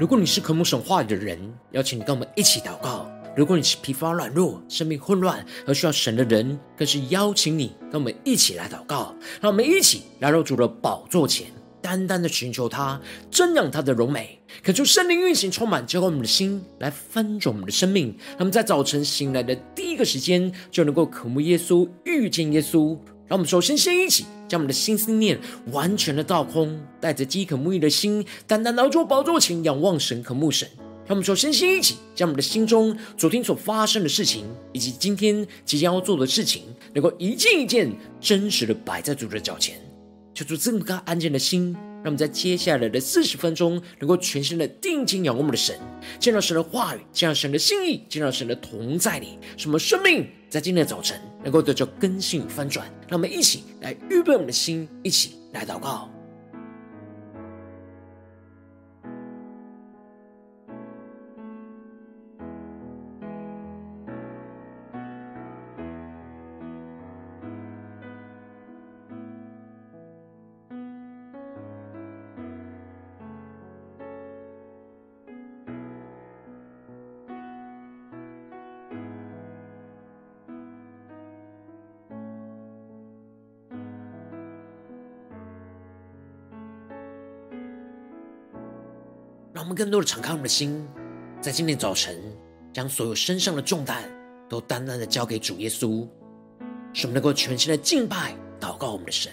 如果你是渴慕神话语的人，邀请你跟我们一起祷告；如果你是疲乏软弱、生命混乱而需要神的人，更是邀请你跟我们一起来祷告。让我们一起来到主的宝座前，单单的寻求他，瞻仰他的荣美，恳求圣灵运行充满，浇灌我们的心，来翻转我们的生命。让我们在早晨醒来的第一个时间，就能够渴慕耶稣、遇见耶稣。让我们首先先一起将我们的心思念完全的倒空，带着饥渴沐浴的心，单单来到宝座前仰望神、渴慕神。让我们首先先一起将我们的心中昨天所发生的事情，以及今天即将要做的事情，能够一件一件真实的摆在主的脚前，求主这么个安静的心。让我们在接下来的四十分钟，能够全心的定睛仰望我们的神，见到神的话语，见到神的心意，见到神的同在里，什么生命在今天的早晨能够得到更新翻转。让我们一起来预备我们的心，一起来祷告。让我们更多的敞开我们的心，在今天早晨，将所有身上的重担都单单的交给主耶稣，使我们能够全心的敬拜、祷告我们的神。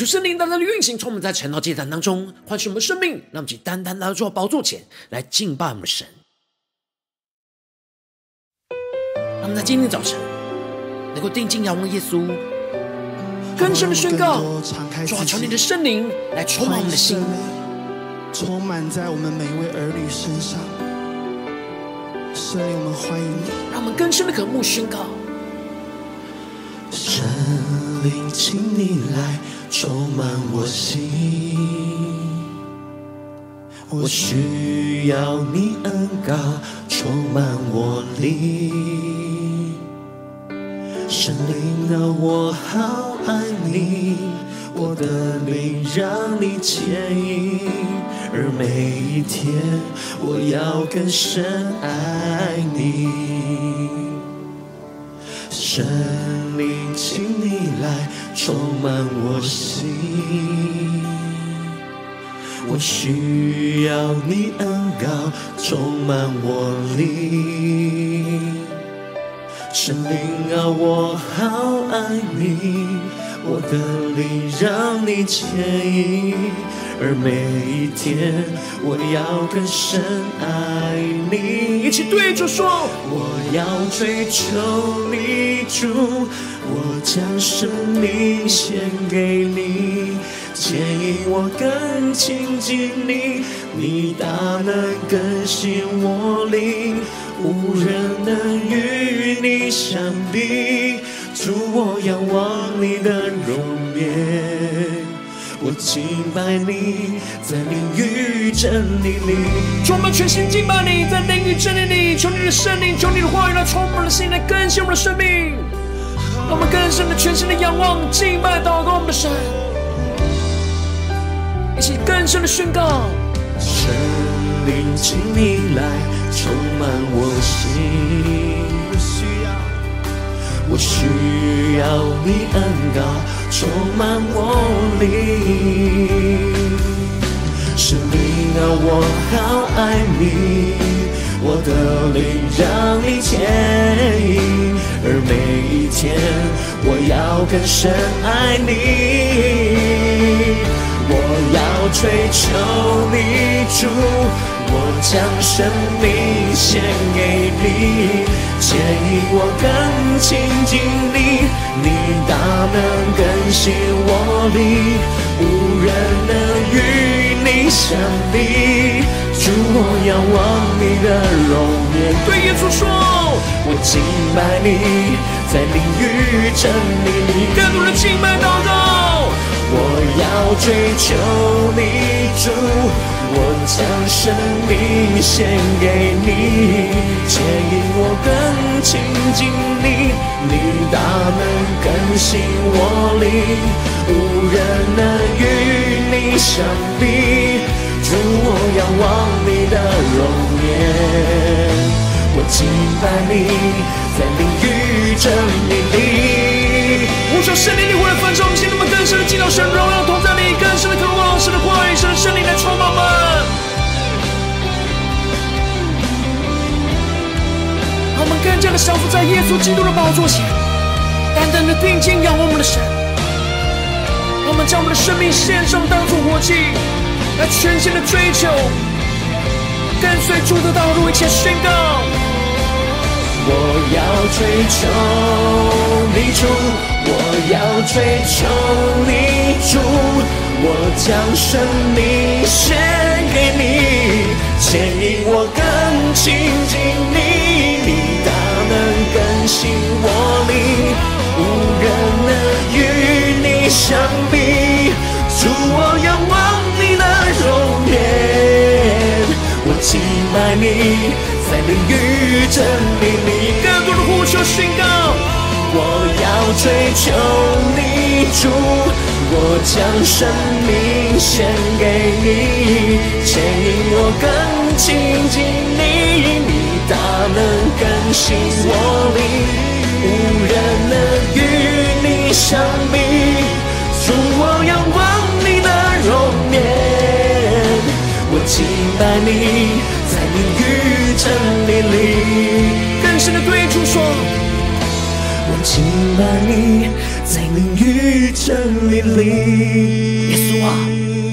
求圣灵单单的运行，充满在晨祷祭坛当中，唤醒我们生命。让我们去单单来到宝座前来敬拜我们的神。让我们在今天早晨能够定睛仰望耶稣，更深的宣告：主啊，求你的圣灵来充满我们的心，充满在我们每一位儿女身上。圣灵，我们欢迎你，让我们更深的渴慕宣告：圣灵，请你来。充满我心，我需要你恩膏充满我灵。圣灵啊，我好爱你，我的灵让你牵引，而每一天我要更深爱你。神灵，请你来充满我心，我需要你恩膏充满我灵。神灵啊，我好爱你，我的灵让你牵引，而每一天我要更深爱你。一起对着说，我要追求你，主，我将生命献给你，牵引我更亲近你，你大能更新我灵，无人能与你相比，主，我仰望你的容颜。我敬拜你，在灵与真理里。主，我们全心敬拜你，在灵与真理里。求你的圣灵，求你的话语来充满了心，来更新我们的生命。让我们更深的、全新的仰望、敬拜、祷告我们的神，一起更深的宣告：圣灵，请你来充满我心。我需要你恩膏充满我灵，圣灵啊，我好爱你，我的灵让你牵引，而每一天我要更深爱你，我要追求你主。我将生命献给你，牵引我更亲近你，你大能更新我灵，无人能与你相比。主，我仰望你的容颜。对耶稣说，我敬拜你，在灵与真理里。更多的敬拜祷告，我要追求，将生命献给你，牵引我更亲近你，你大能更新我灵，无人能与你相比。主，我仰望你的容颜，我敬拜你，在灵与真理里。呼求圣灵，你会焚烧我心，那么更深的敬拜神，荣耀同在你，更深的渴望神的话语，神的圣灵来更加的降服在耶稣基督的宝座前，单单的定睛仰望我们的神。我们将我们的生命献上，当作活祭。来全心的追求，跟随主的道路，一起宣告。我要追求你主，我要追求你主，我将生命献给你，牵引我更亲近你，更新我灵，无人能与你相比，主我仰望你的。容颜，我敬拜你，在灵与真理里。更多的呼求宣告，我要追求你主，我将生命献给你，牵引我更亲近你，你大能更新我灵，无人能与你相比，主我仰望你的容颜。我敬拜你，在灵与真理里，更深的对主说。我敬拜你，在灵与真理里。耶稣啊，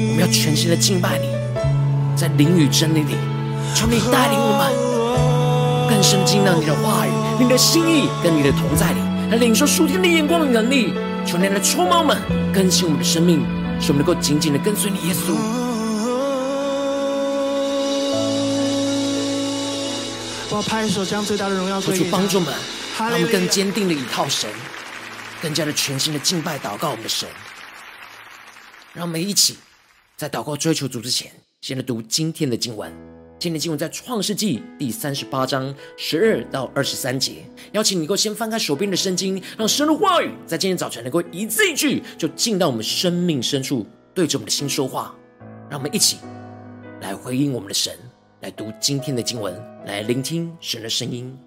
我们要全心的敬拜你，在灵与真理里，求你带领我们更深进到你的话语、你的心意跟你的同在里，来领受属天的眼光与能力。求你来充满我们，更新我们的生命，使我们能够紧紧的跟随你，耶稣。我拍手，将最大的荣耀归给帮助们，让我们更坚定的依靠神，更加的全新的敬拜祷告我们的神。让我们一起在祷告追求主之前，先来读今天的经文。今天经文在创世纪第三十八章十二到二十三节。邀请你能够先翻开手边的圣经，让神的话语在今天早晨能够一字一句就进到我们生命深处，对着我们的心说话。让我们一起来回应我们的神。来读今天的经文，来聆听神的声音。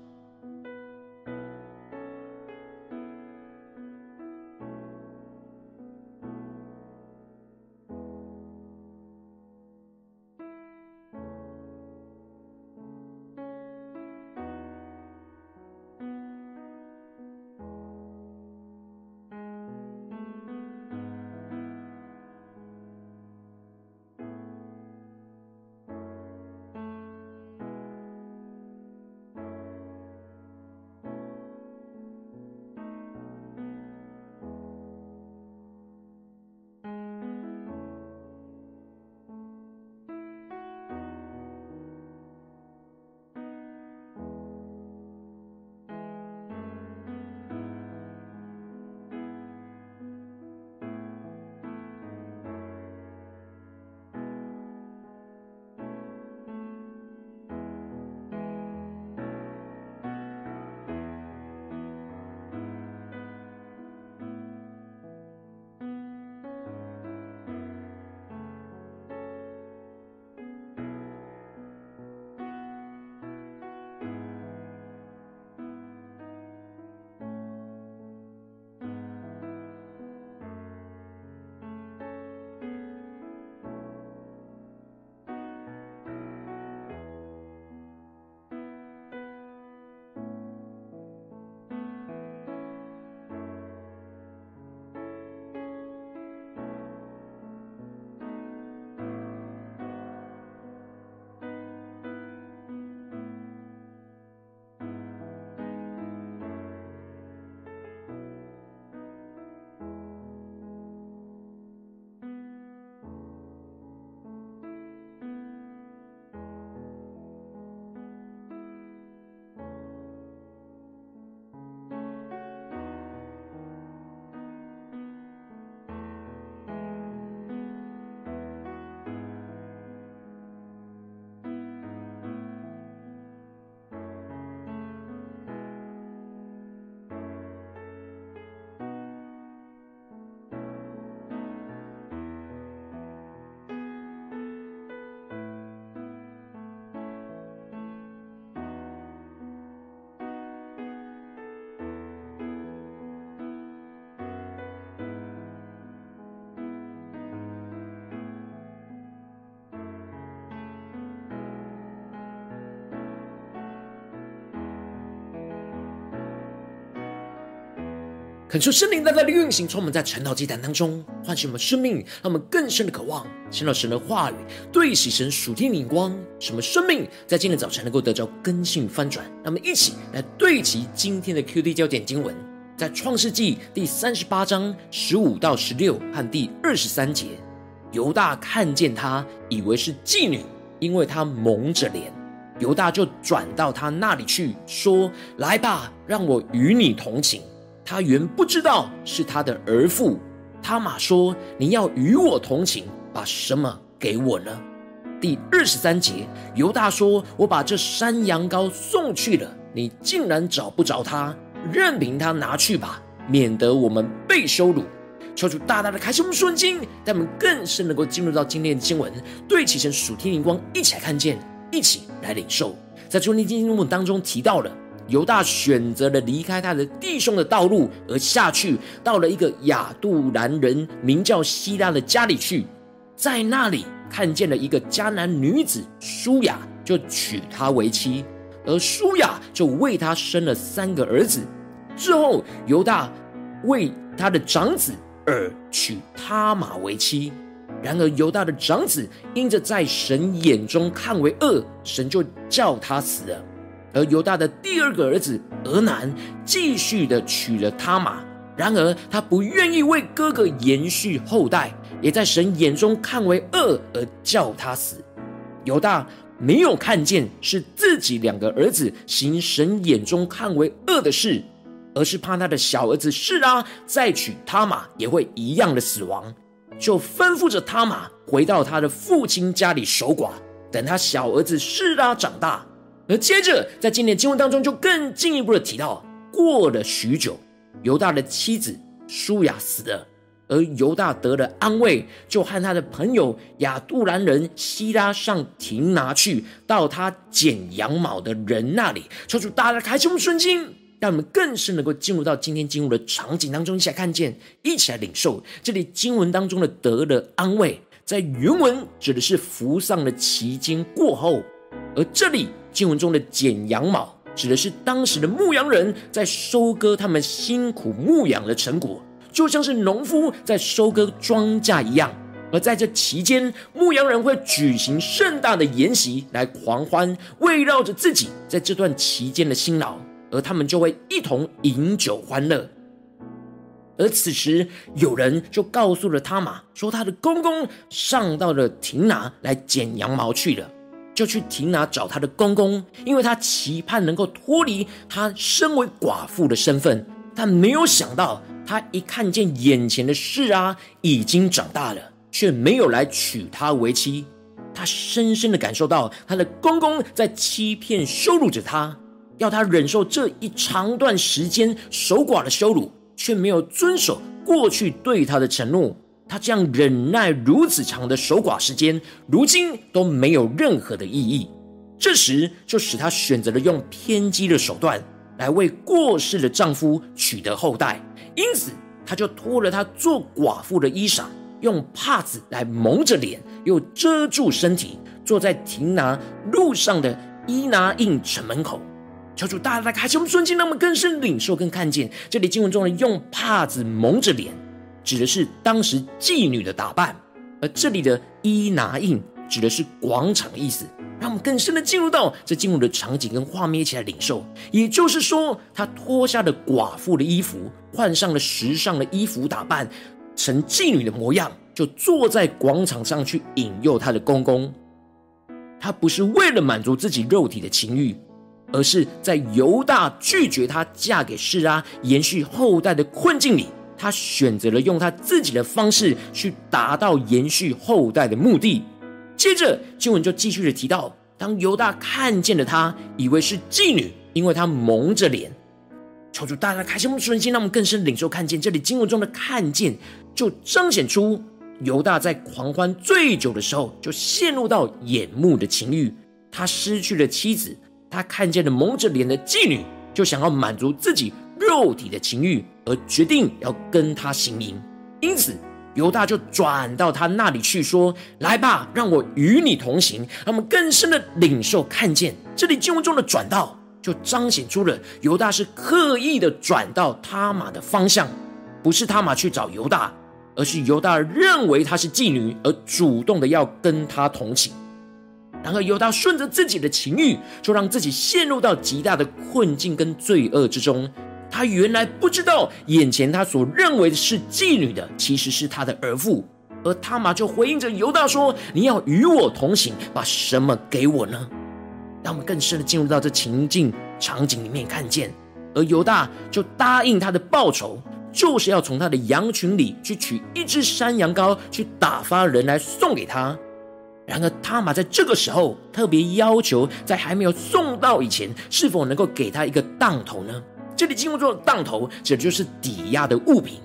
恳求圣灵在他的运行，充满在晨祷祭坛当中，唤醒我们生命，让我们更深的渴望，听到神的话语，对齐神属天灵光，使我们生命在今天早晨能够得着更新翻转。让我们一起来对齐今天的 QD 焦点经文，在创世纪第三十八章十五到十六和第二十三节。犹大看见她，以为是妓女，因为她蒙着脸，犹大就转到他那里去，说：“来吧，让我与你同寝。”他原不知道是他的儿妇。他玛说：“你要与我同寝，把什么给我呢？”第二十三节，犹大说：“我把这山羊羔送去了，你竟然找不着他，任凭他拿去吧，免得我们被羞辱。”求主大大的开启我们顺经，让我们更深能够进入到今天的经文，对齐神属天灵光，一起来看见，一起来领受。在昨天经文当中提到了。犹大选择了离开他的弟兄的道路，而下去到了一个亚杜兰人名叫希拉的家里去，在那里看见了一个迦南女子舒雅，就娶她为妻，而舒雅就为他生了三个儿子。之后，犹大为他的长子而娶他玛为妻，然而犹大的长子因着在神眼中看为恶，神就叫他死了。而犹大的第二个儿子俄南继续的娶了他玛，然而他不愿意为哥哥延续后代，也在神眼中看为恶，而叫他死。犹大没有看见是自己两个儿子行神眼中看为恶的事，而是怕他的小儿子示拉再娶他玛也会一样的死亡，就吩咐着他玛回到他的父亲家里守寡，等他小儿子示拉长大。而接着，在今天的经文当中，就更进一步的提到，过了许久，犹大的妻子舒雅死了，而犹大得了安慰，就和他的朋友亚杜兰人希拉上亭拿去，到他剪羊毛的人那里，求主大大开启我们顺经，让我们更是能够进入到今天经文的场景当中，一起来看见，一起来领受这里经文当中的得了安慰，在原文指的是服丧的期间过后，而这里。经文中的剪羊毛，指的是当时的牧羊人在收割他们辛苦牧养的成果，就像是农夫在收割庄稼一样。而在这期间，牧羊人会举行盛大的筵席来狂欢，围绕着自己在这段期间的辛劳，而他们就会一同饮酒欢乐。而此时，有人就告诉了他玛，说他的公公上到了亭拿来剪羊毛去了。就去亭拿找他的公公，因为他期盼能够脱离他身为寡妇的身份，但没有想到，他一看见眼前的事啊已经长大了，却没有来娶她为妻。他深深的感受到他的公公在欺骗羞辱着他，要他忍受这一长段时间守寡的羞辱，却没有遵守过去对他的承诺。他这样忍耐如此长的守寡时间，如今都没有任何的意义。这时就使他选择了用偏激的手段来为过世的丈夫取得后代。因此，他就脱了他做寡妇的衣裳，用帕子来蒙着脸，又遮住身体，坐在亭拿路上的伊拿印城门口。求主大大开启我们顺境，让我们更深领受、更看见这里经文中的用帕子蒙着脸。指的是当时妓女的打扮，而这里的伊拿印指的是广场的意思。让我们更深的进入到这进入的场景跟画面一起来领受。也就是说，她脱下了寡妇的衣服，换上了时尚的衣服打扮，成妓女的模样，就坐在广场上去引诱她的公公。她不是为了满足自己肉体的情欲，而是在犹大拒绝她嫁给示拉、延续后代的困境里。他选择了用他自己的方式去达到延续后代的目的。接着经文就继续的提到，当犹大看见了他，以为是妓女，因为他蒙着脸。求主大大开启我们的心，让我们更深领受看见。这里经文中的看见，就彰显出犹大在狂欢醉酒的时候，就陷入到眼目的情欲。他失去了妻子，他看见了蒙着脸的妓女，就想要满足自己肉体的情欲。而决定要跟他行淫，因此犹大就转到他那里去说：“来吧，让我与你同行。”让我们更深的领受看见这里经文中的转道，就彰显出了犹大是刻意的转到他玛的方向，不是他玛去找犹大，而是犹大认为她是妓女而主动的要跟他同行。然而犹大顺着自己的情欲，就让自己陷入到极大的困境跟罪恶之中。他原来不知道，眼前他所认为的是妓女的，其实是他的儿妇。而他玛就回应着犹大说：“你要与我同行，把什么给我呢？”让我们更深的进入到这情境场景里面看见，而犹大就答应他的报酬，就是要从他的羊群里去取一只山羊羔，去打发人来送给他。然而他玛在这个时候特别要求，在还没有送到以前，是否能够给他一个当头呢？这里经文中的当头，指的就是抵押的物品。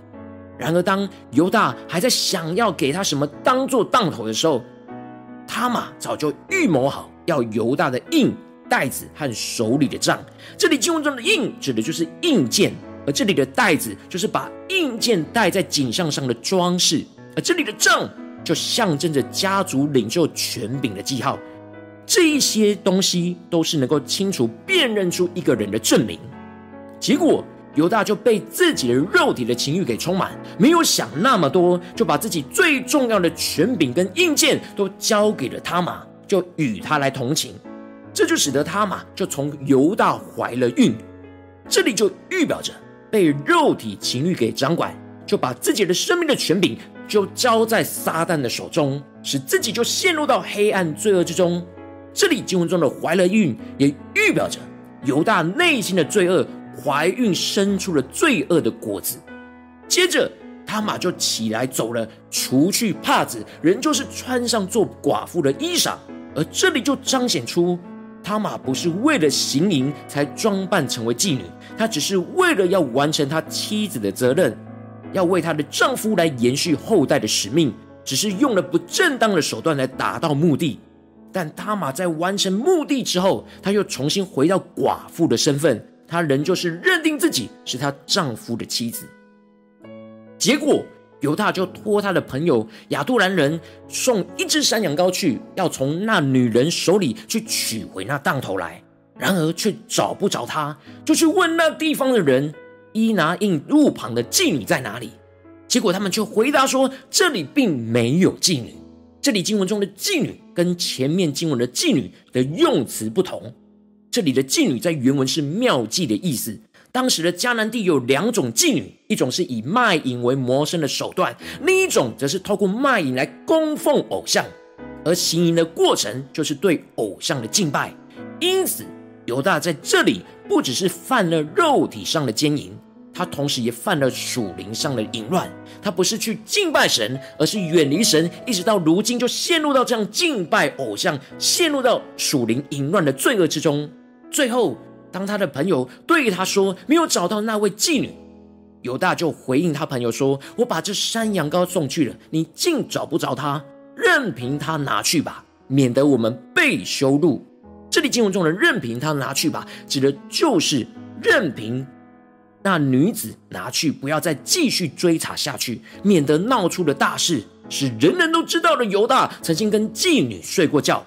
然而，当犹大还在想要给他什么当做当头的时候，他嘛早就预谋好要犹大的印、袋子和手里的账。这里经文中的印指的就是印件，而这里的袋子就是把印件戴在颈项上的装饰，而这里的杖就象征着家族领袖权柄的记号。这一些东西都是能够清楚辨认出一个人的证明。结果。犹大就被自己的肉体的情欲给充满，没有想那么多，就把自己最重要的权柄跟硬件都交给了他玛，就与他来同寝。这就使得他玛就从犹大怀了孕。这里就预表着被肉体情欲给掌管，就把自己的生命的权柄就交在撒旦的手中，使自己就陷入到黑暗罪恶之中。这里经文中的怀了孕，也预表着犹大内心的罪恶。怀孕生出了罪恶的果子，接着他玛就起来走了，除去帕子，仍旧是穿上做寡妇的衣裳。而这里就彰显出他玛不是为了行淫才装扮成为妓女，她只是为了要完成她妻子的责任，要为她的丈夫来延续后代的使命，只是用了不正当的手段来达到目的。但他玛在完成目的之后，她又重新回到寡妇的身份。她仍旧是认定自己是她丈夫的妻子，结果犹大就托他的朋友亚杜兰人送一只山羊羔去，要从那女人手里去取回那当头来，然而却找不着她，就去问那地方的人伊拿印路旁的妓女在哪里。结果他们却回答说，这里并没有妓女。这里经文中的妓女跟前面经文的妓女的用词不同。这里的妓女在原文是妙妓的意思。当时的迦南地有两种妓女，一种是以卖淫为谋生的手段，另一种则是透过卖淫来供奉偶像。而行淫的过程就是对偶像的敬拜。因此，犹大在这里不只是犯了肉体上的奸淫，他同时也犯了属灵上的淫乱。他不是去敬拜神，而是远离神，一直到如今就陷入到这样敬拜偶像、陷入到属灵淫乱的罪恶之中。最后，当他的朋友对他说没有找到那位妓女，犹大就回应他朋友说：“我把这山羊羔送去了，你竟找不着他，任凭他拿去吧，免得我们被羞辱。”这里经文中的“任凭他拿去吧”，指的就是任凭那女子拿去，不要再继续追查下去，免得闹出了大事，使人人都知道了犹大曾经跟妓女睡过觉。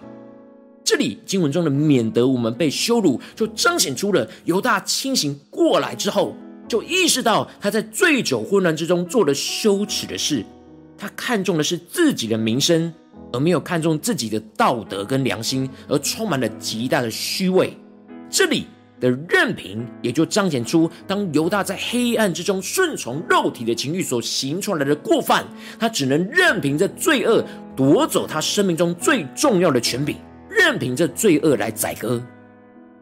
这里经文中的“免得我们被羞辱”，就彰显出了犹大清醒过来之后，就意识到他在醉酒混乱之中做了羞耻的事。他看重的是自己的名声，而没有看重自己的道德跟良心，而充满了极大的虚伪。这里的任凭，也就彰显出当犹大在黑暗之中顺从肉体的情欲所行出来的过犯，他只能任凭着罪恶夺走他生命中最重要的权柄。任凭这罪恶来宰割。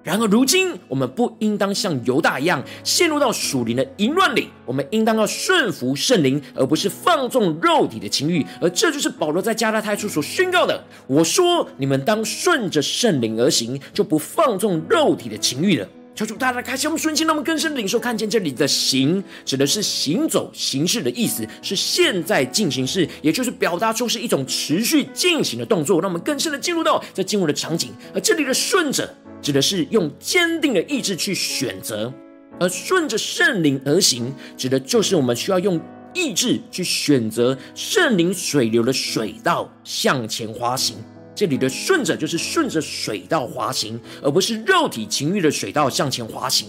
然而，如今我们不应当像犹大一样陷入到属灵的淫乱里，我们应当要顺服圣灵，而不是放纵肉体的情欲。而这就是保罗在加拉太书所宣告的：“我说，你们当顺着圣灵而行，就不放纵肉体的情欲了。”求主大大开心我们瞬间，让我们更深的领受看见这里的“行”指的是行走、行事的意思，是现在进行式，也就是表达出是一种持续进行的动作。让我们更深的进入到这进入的场景。而这里的“顺着”指的是用坚定的意志去选择，而顺着圣灵而行，指的就是我们需要用意志去选择圣灵水流的水道向前滑行。这里的顺着就是顺着水道滑行，而不是肉体情欲的水道向前滑行。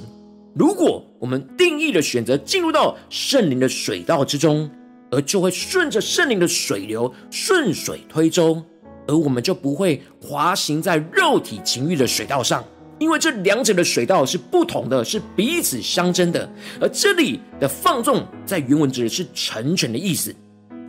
如果我们定义的选择进入到圣灵的水道之中，而就会顺着圣灵的水流顺水推舟，而我们就不会滑行在肉体情欲的水道上，因为这两者的水道是不同的，是彼此相争的。而这里的放纵在原文指的是成全的意思，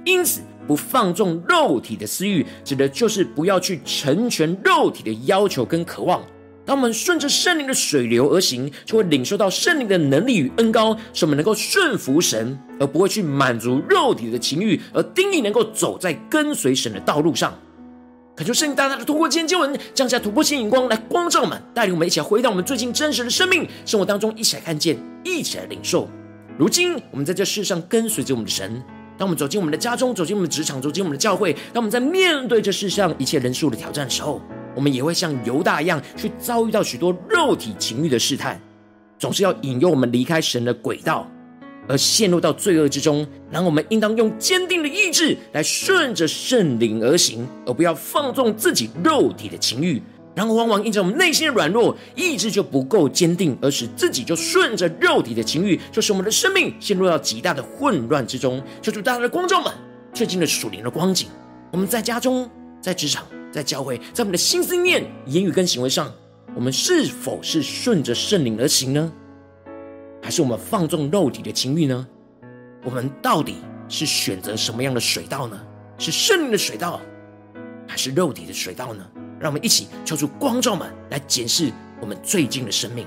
因此不放纵肉体的私欲，指的就是不要去成全肉体的要求跟渴望。当我们顺着圣灵的水流而行，就会领受到圣灵的能力与恩膏，使我们能够顺服神，而不会去满足肉体的情欲，而定义能够走在跟随神的道路上。恳求圣灵大大的通过今天经文，降下突破性眼光来光照我们，带领我们一起来回到我们最近真实的生命生活当中，一起来看见，一起来领受。如今我们在这世上跟随着我们的神，当我们走进我们的家中，走进我们的职场，走进我们的教会，当我们在面对这世上一切人数的挑战的时候，我们也会像犹大一样，去遭遇到许多肉体情欲的试探，总是要引诱我们离开神的轨道，而陷入到罪恶之中。然后我们应当用坚定的意志来顺着圣灵而行，而不要放纵自己肉体的情欲。然后往往因着我们内心的软弱，意志就不够坚定，而使自己就顺着肉体的情欲，就使我们的生命陷入到极大的混乱之中。求主大家的光照们，最近的属灵的光景，我们在家中，在职场。在教会，在我们的心思念、言语跟行为上，我们是否是顺着圣灵而行呢？还是我们放纵肉体的情欲呢？我们到底是选择什么样的水道呢？是圣灵的水道，还是肉体的水道呢？让我们一起敲出光照门来检视我们最近的生命。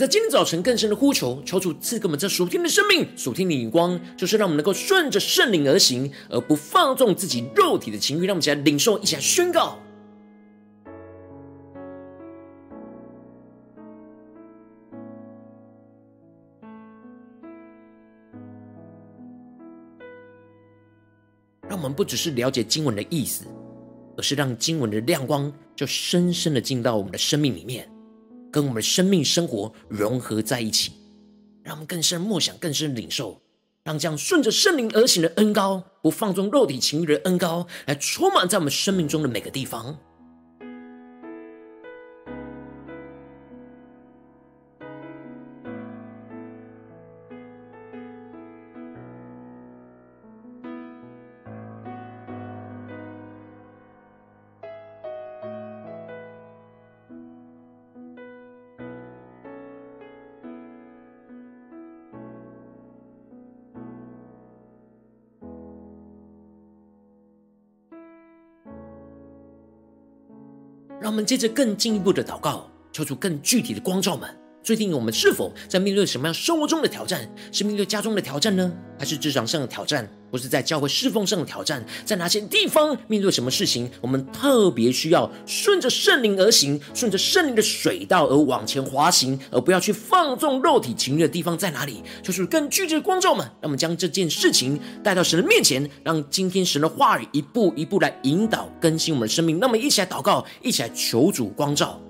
在今天早晨更深的呼求，求主赐给我们这属天的生命、属天的眼光，就是让我们能够顺着圣灵而行，而不放纵自己肉体的情欲。让我们一起来领受，一起来宣告。让我们不只是了解经文的意思，而是让经文的亮光就深深的进到我们的生命里面。跟我们生命生活融合在一起，让我们更深默想、更深领受，让这样顺着圣灵而行的恩高，不放纵肉体情欲的恩高，来充满在我们生命中的每个地方。们接着更进一步的祷告，求出更具体的光照们。最近我们是否在面对什么样生活中的挑战？是面对家中的挑战呢？还是职场上的挑战？或是在教会侍奉上的挑战？在哪些地方面对什么事情，我们特别需要顺着圣灵而行，顺着圣灵的水道而往前滑行，而不要去放纵肉体情欲的地方在哪里？就是更具体的光照们，让我们将这件事情带到神的面前，让今天神的话语一步一步来引导更新我们的生命。那么一起来祷告，一起来求主光照。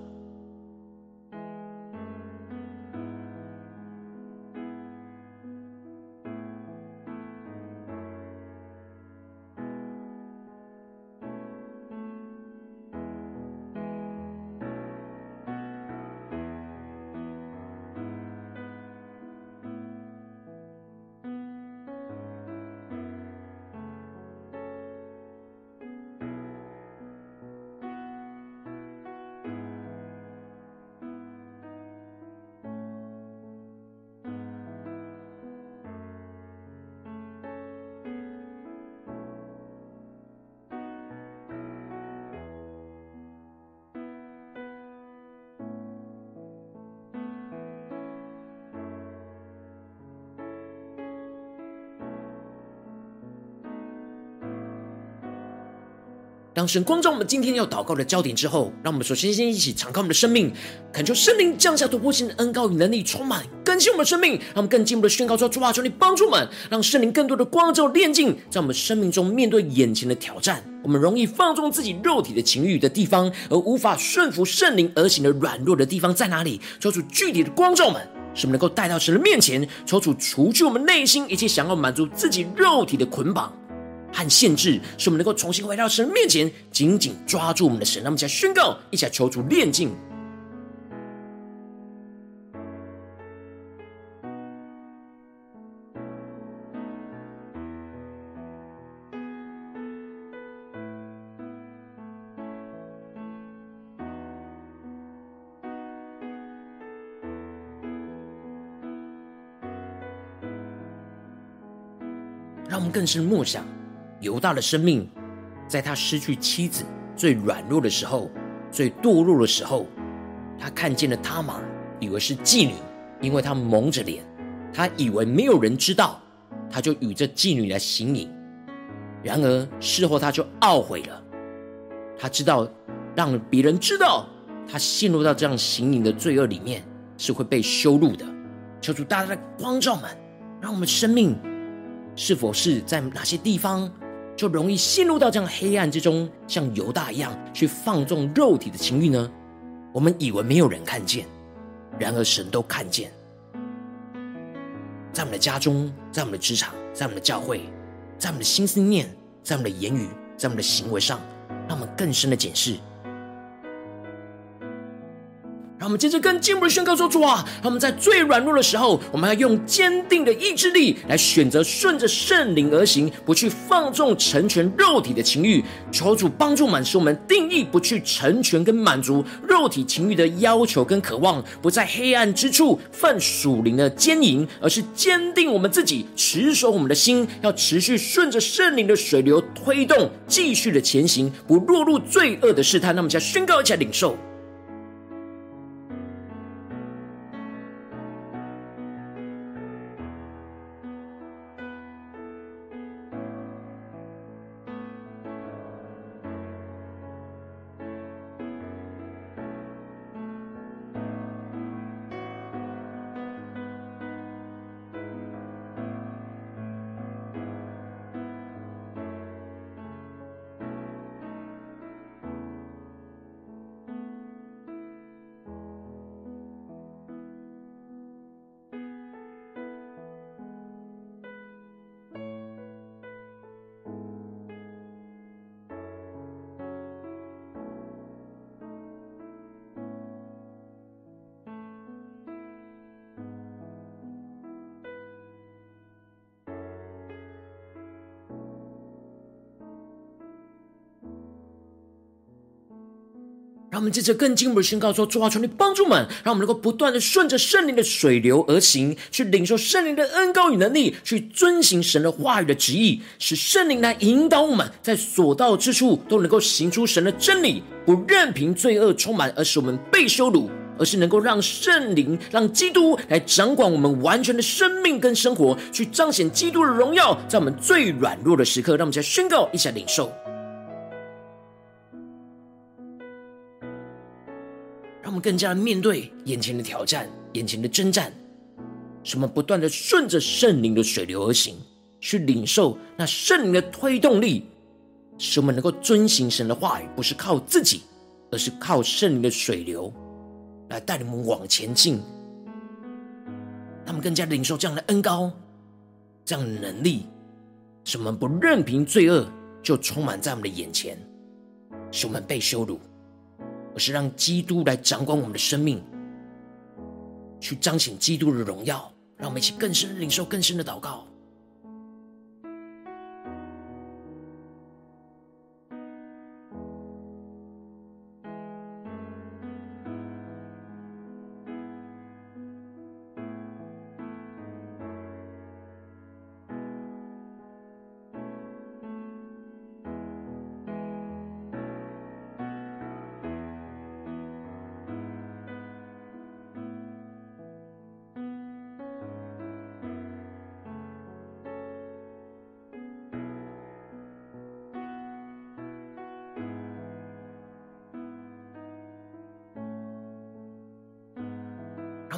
当神光照我们今天要祷告的焦点之后，让我们首先先一起敞开我们的生命，恳求圣灵降下突破性的恩膏与能力，充满更新我们的生命，让我们更进一步的宣告说：主啊，求你帮助我们，让圣灵更多的光照炼净，在我们生命中面对眼前的挑战，我们容易放纵自己肉体的情欲的地方，而无法顺服圣灵而行的软弱的地方在哪里？求主具体的光照们，使我们能够带到神的面前，求主除去我们内心一切想要满足自己肉体的捆绑。和限制，使我们能够重新回到神面前，紧紧抓住我们的神。让我们一起来宣告，一起来求主炼净。让我们更深默想。犹大的生命，在他失去妻子最软弱的时候，最堕落的时候，他看见了他玛，以为是妓女，因为他蒙着脸，他以为没有人知道，他就与这妓女来行淫。然而事后他就懊悔了，他知道让别人知道他陷入到这样行淫的罪恶里面是会被羞辱的。求主大大的光照们，让我们生命是否是在哪些地方？就容易陷入到这样黑暗之中，像犹大一样去放纵肉体的情欲呢？我们以为没有人看见，然而神都看见。在我们的家中，在我们的职场，在我们的教会，在我们的心思念，在我们的言语，在我们的行为上，让我们更深的检视。让我们接着更进一步的宣告说：“主啊，让我们在最软弱的时候，我们要用坚定的意志力来选择顺着圣灵而行，不去放纵成全肉体的情欲。求主帮助我们，使我们定义不去成全跟满足肉体情欲的要求跟渴望，不在黑暗之处犯属灵的奸淫，而是坚定我们自己，持守我们的心，要持续顺着圣灵的水流推动，继续的前行，不落入罪恶的试探。那么，再宣告一下领受。”让我们接着更进一步的宣告说：主啊，求你帮助我们，让我们能够不断的顺着圣灵的水流而行，去领受圣灵的恩膏与能力，去遵行神的话语的旨意，使圣灵来引导我们，在所到之处都能够行出神的真理，不任凭罪恶充满，而使我们被羞辱，而是能够让圣灵、让基督来掌管我们完全的生命跟生活，去彰显基督的荣耀，在我们最软弱的时刻，让我们再宣告一下领受。更加面对眼前的挑战、眼前的征战，使我们不断的顺着圣灵的水流而行，去领受那圣灵的推动力，使我们能够遵行神的话语，不是靠自己，而是靠圣灵的水流来带领我们往前进。他们更加领受这样的恩膏、这样的能力，使我们不任凭罪恶就充满在我们的眼前，使我们被羞辱。而是让基督来掌管我们的生命，去彰显基督的荣耀，让我们一起更深领受更深的祷告。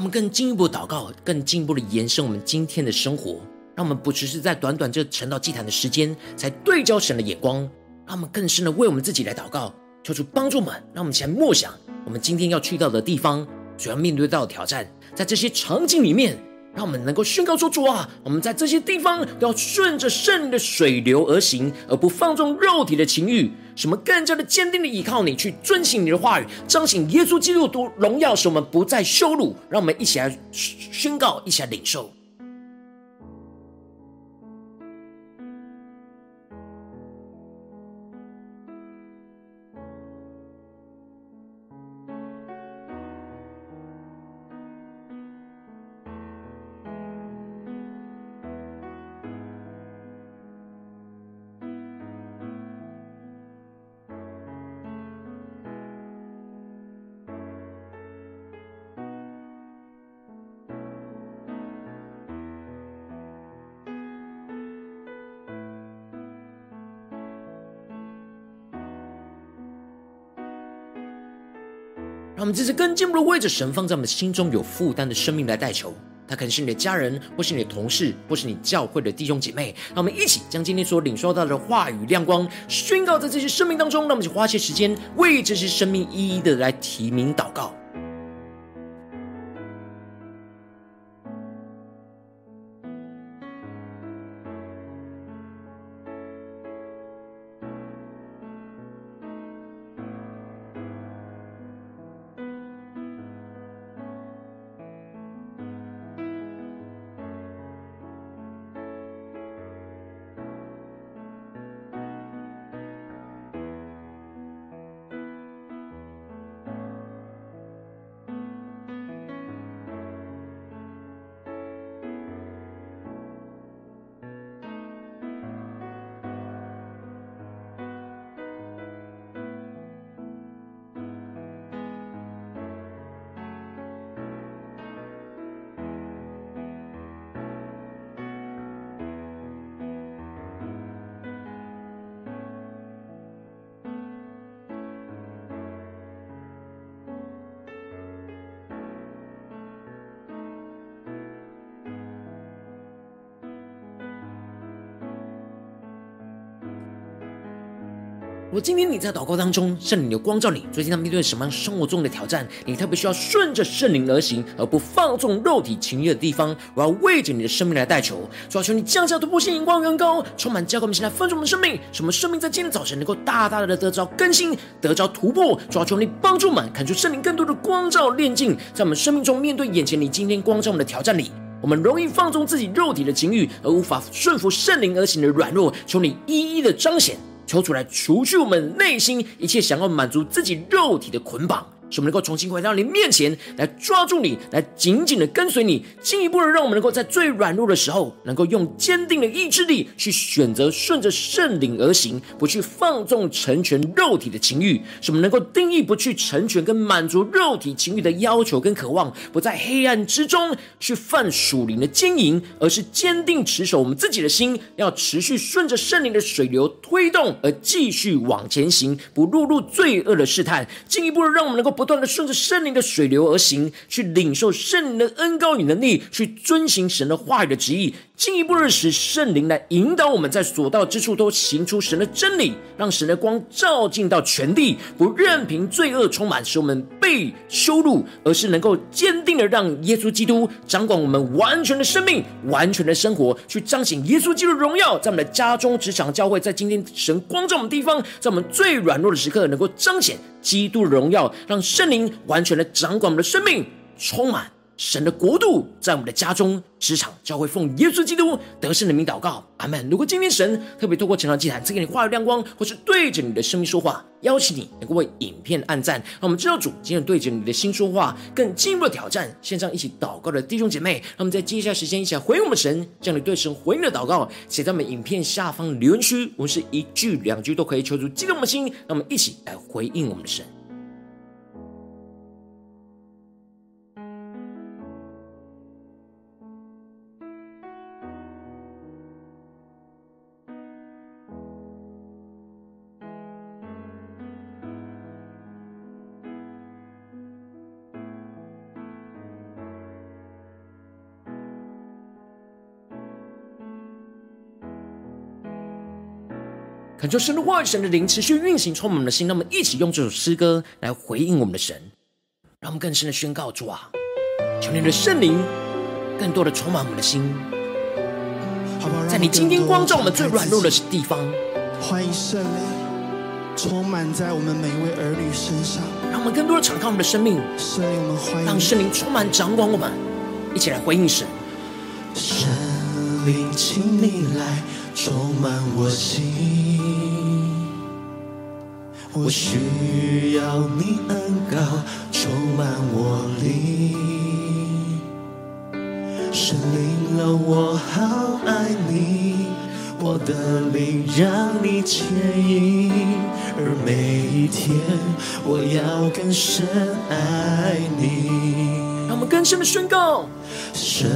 我们更进一步祷告，更进一步的延伸我们今天的生活。让我们不只是在短短这沉到祭坛的时间，才对焦神的眼光，让我们更深的为我们自己来祷告，求主帮助我们，让我们前来默想我们今天要去到的地方，所要面对到的挑战，在这些场景里面。让我们能够宣告说：“主啊，我们在这些地方都要顺着圣灵的水流而行，而不放纵肉体的情欲。什么更加的坚定的依靠你，去遵行你的话语，彰显耶稣基督的荣耀，使我们不再羞辱。让我们一起来宣告，一起来领受。”我们这次更进一步的为着神放在我们心中有负担的生命来代求，他可能是你的家人，或是你的同事，或是你教会的弟兄姐妹。让我们一起将今天所领受到的话语亮光宣告在这些生命当中。让我们就花些时间为这些生命一一的来提名祷告。如今天你在祷告当中，圣灵的光照你，最近他面对什么样生活中的挑战？你特别需要顺着圣灵而行，而不放纵肉体情欲的地方。我要为着你的生命来代求，主要求你降下突破性、眼光、远高，充满教灌我们，现在丰盛我们的生命，使我们生命在今天早晨能够大大的得着更新，得着突破。主要求你帮助我们，看出圣灵更多的光照、炼境，在我们生命中面对眼前你今天光照我们的挑战里，我们容易放纵自己肉体的情欲，而无法顺服圣灵而行的软弱。求你一一的彰显。求出来除去我们内心一切想要满足自己肉体的捆绑。使我们能够重新回到你面前来抓住你，来紧紧的跟随你，进一步的让我们能够在最软弱的时候，能够用坚定的意志力去选择顺着圣灵而行，不去放纵成全肉体的情欲。使我们能够定义不去成全跟满足肉体情欲的要求跟渴望，不在黑暗之中去犯属灵的奸淫，而是坚定持守我们自己的心，要持续顺着圣灵的水流推动，而继续往前行，不落入罪恶的试探。进一步的让我们能够不。不断的顺着圣灵的水流而行，去领受圣灵的恩膏与能力，去遵行神的话语的旨意。进一步认识圣灵来引导我们在所到之处都行出神的真理，让神的光照进到全地，不任凭罪恶充满，使我们被羞辱，而是能够坚定的让耶稣基督掌管我们完全的生命、完全的生活，去彰显耶稣基督的荣耀，在我们的家中、职场、教会，在今天神光照我们的地方，在我们最软弱的时刻，能够彰显基督的荣耀，让圣灵完全的掌管我们的生命，充满。神的国度在我们的家中、职场、教会，奉耶稣基督得胜的名祷告，阿门。如果今天神特别透过晨祷祭坛赐给你话语亮光，或是对着你的生命说话，邀请你能够为影片按赞，让我们知道主今天对着你的心说话，更进一步的挑战。线上一起祷告的弟兄姐妹，让我们在接下来时间一起来回应我们神，将你对神回应的祷告写在我们影片下方留言区，我们是一句两句都可以求主激动我们的心，让我们一起来回应我们的神。恳求神的话语、神的灵持续运行，充满我们的心。让我们一起用这首诗歌来回应我们的神，让我们更深的宣告：主啊，求你的圣灵更多的充满我们的心，在你今天光照我们最软弱的地方。欢迎圣灵充满在我们每一位儿女身上，让我们更多的敞开我们的生命，圣灵，我们欢迎，让圣灵充满掌管我们，一起来回应神。圣灵，请你来充满我心。我需要你恩膏充满我灵，圣灵啊，我好爱你，我的灵让你牵引，而每一天我要更深爱你。让我们更深的宣告：神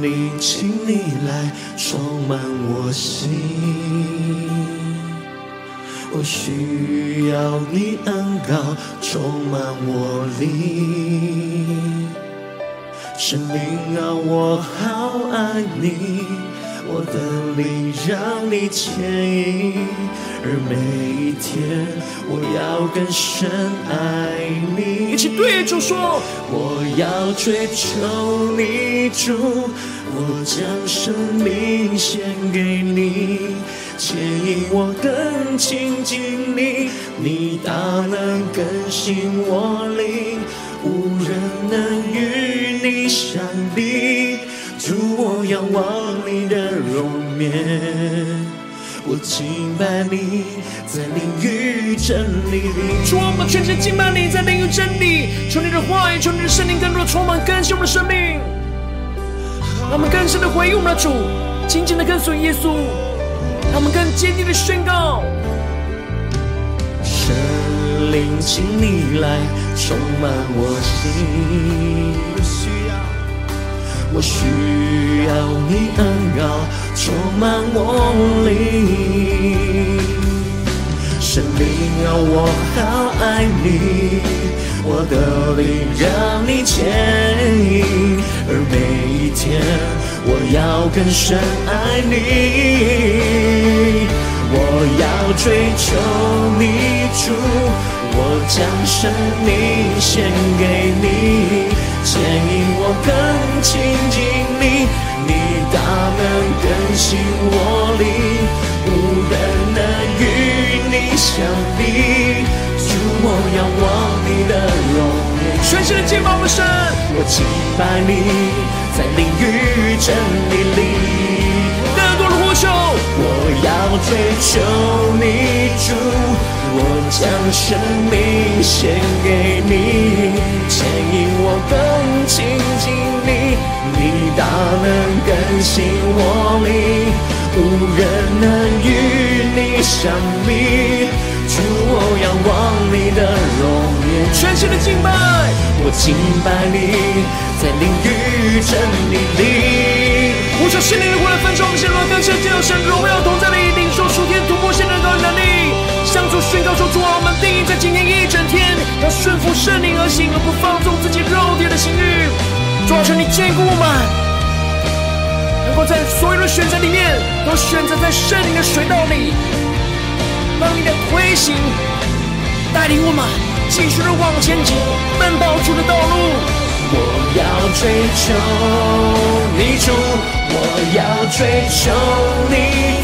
灵，请你来充满我心。我需要你恩膏充满我灵，神灵啊，我好爱你，我的灵让你牵引，而每一天我要更深爱你。一起对主说，我要追求你主，我将生命献给你。牵引我更亲近你，你大能更新我灵，无人能与你相比。主，我仰望你的我敬拜你在灵与真理里。主，我们全心敬拜你在灵与真理，求你的话语，求你的圣灵更多的充满更新我们的生命，让我们更深的回应我们的主，紧紧的跟随耶稣。让我们更坚定的宣告：圣灵，请你来充满我心。我需要，我需要你恩膏充满我灵。圣灵啊，我好爱你，我的灵让你牵引，而每一天。我要更深爱你，我要追求你主，我将生命献给你，牵引我更亲近你，你大能更新我灵，无人能与你相比，主，我仰望你的容颜，全新的敬拜我们神，我敬拜你。在灵与真理里，我要追求你主，我将生命献给你，牵引我更亲近你，你大能更新我灵，无人能与你相比，主，我仰望你的容颜，全新的敬拜，我敬拜你。在灵与真理里，呼求圣灵的火来焚烧我们，显露更深，进入神荣耀同在里，领受属天突破性的能力，向主宣告说：主，我们定义在今天一整天，要顺服圣灵而行，而不放纵自己肉体的情欲。主啊，求你坚固我们，能够在所有的选择里面，都选择在圣灵的水道里，让你的推行带领我们继续的往前走，奔跑出的道路。我要追求你主，我要追求你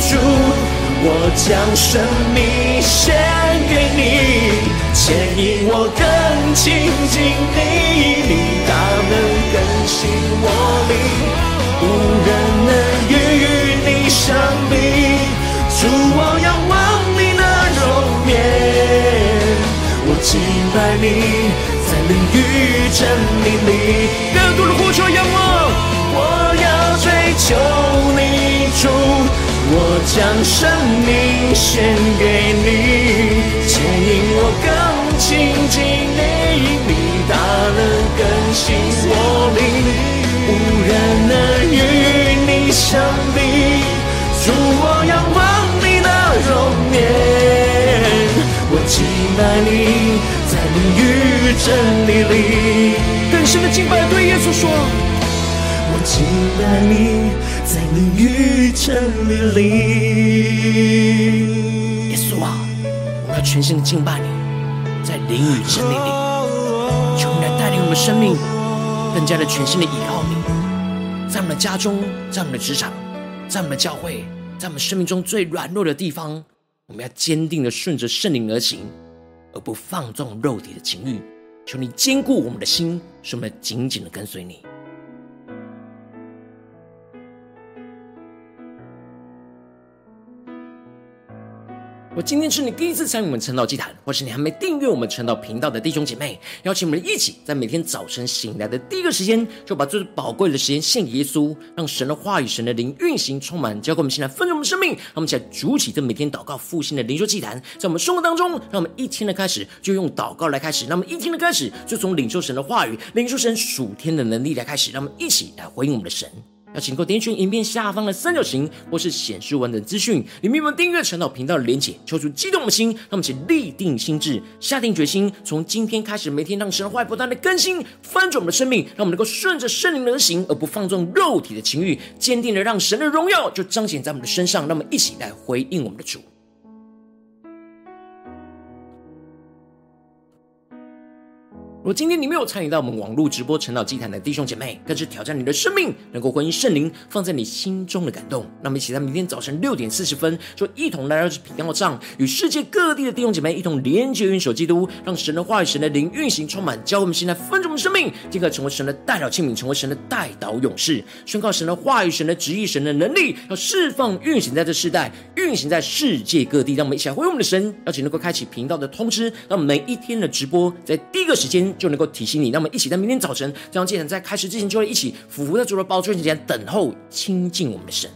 主，我将生命献给你，牵引我更亲近你，你大能更新我灵，无人能与真理里，更多的呼求仰望，我要追求你主，我将生命献给你，牵引我更亲近你，你大能更新。我灵，无人能与你相比，主，我仰望你的容颜，我敬拜你。在你与真理里，更深的敬拜，对耶稣说：我敬拜你，在灵与真理里。耶稣啊，我要全心的敬拜你，在灵与真理里，求你来带领我们生命，更加的全心的依靠你，在我们的家中，在我们的职场，在我们的教会，在我们生命中最软弱的地方，我们要坚定的顺着圣灵而行，而不放纵肉体的情欲。求你坚固我们的心，使我们紧紧的跟随你。我今天是你第一次参与我们晨祷祭坛，或是你还没订阅我们晨祷频道的弟兄姐妹，邀请我们一起在每天早晨醒来的第一个时间，就把最宝贵的时间献给耶稣，让神的话语、神的灵运行充满，交给我们现在分盛我们生命。让我们一起来主起这每天祷告复兴的灵修祭坛，在我们生活当中，让我们一天的开始就用祷告来开始，让我们一天的开始就从领受神的话语、领受神属天的能力来开始，让我们一起来回应我们的神。要请各位点选影片下方的三角形，或是显示完整资讯，里面有订阅陈老频道的连结，抽出激动的心，让我们一起立定心智，下定决心，从今天开始，每天让神的话不断的更新翻转我们的生命，让我们能够顺着圣灵而行，而不放纵肉体的情欲，坚定的让神的荣耀就彰显在我们的身上，让我们一起来回应我们的主。如果今天你没有参与到我们网络直播晨祷祭坛的弟兄姐妹，更是挑战你的生命，能够回应圣灵放在你心中的感动。那么，一起在明天早晨六点四十分，就一同来到这频道上，与世界各地的弟兄姐妹一同连接、运手基督，让神的话语、神的灵运行充满，教我们现在分盛的生命，进而成为神的代祷器皿，成为神的代祷勇士，宣告神的话语、神的旨意、神的能力，要释放、运行在这世代，运行在世界各地。让我们一起来回应我们的神，邀请能够开启频道的通知，让每一天的直播在第一个时间。就能够提醒你，那么一起在明天早晨，这样祭坛在开始之前，就会一起俯伏在主的宝座前，等候亲近我们的神。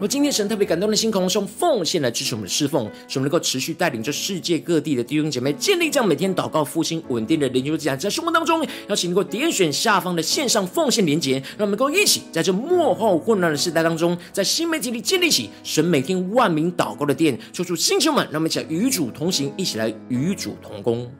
而今天神特别感动的心，空是用奉献来支持我们的侍奉，使我们能够持续带领着世界各地的弟兄姐妹建立这样每天祷告复兴稳定的灵修之家，在生活当中，邀请能够点选下方的线上奉献连结，让我们能够一起在这末后混乱的时代当中，在新媒体里建立起神每天万名祷告的殿，说出星球们，让我们一起来与主同行，一起来与主同工。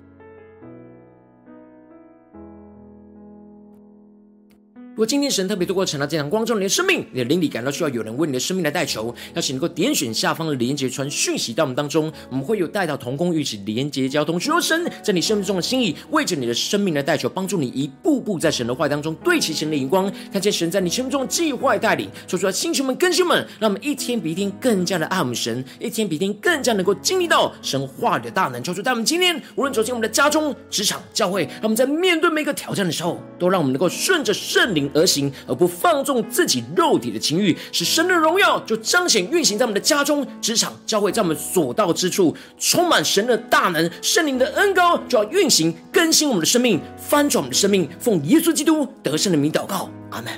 如果今天神特别透过成了这场光照你的生命，你的灵里感到需要有人为你的生命来代求，邀请能够点选下方的连结传讯息到我们当中，我们会有带到同工，一起连结交通，寻求神在你生命中的心意，为着你的生命来代求，帮助你一步步在神的话当中对齐神的荧光，看见神在你生命中的计划带领，说出来，星球们、更新们，让我们一天比一天更加的爱我们神，一天比一天更加能够经历到神话的大能，求主在我们今天无论走进我们的家中、职场、教会，让我们在面对每一个挑战的时候，都让我们能够顺着圣灵而行，而不放纵自己肉体的情欲，使神的荣耀就彰显运行在我们的家中、职场、教会，在我们所到之处，充满神的大能，圣灵的恩膏就要运行更新我们的生命，翻转我们的生命。奉耶稣基督得胜的名祷告，阿门。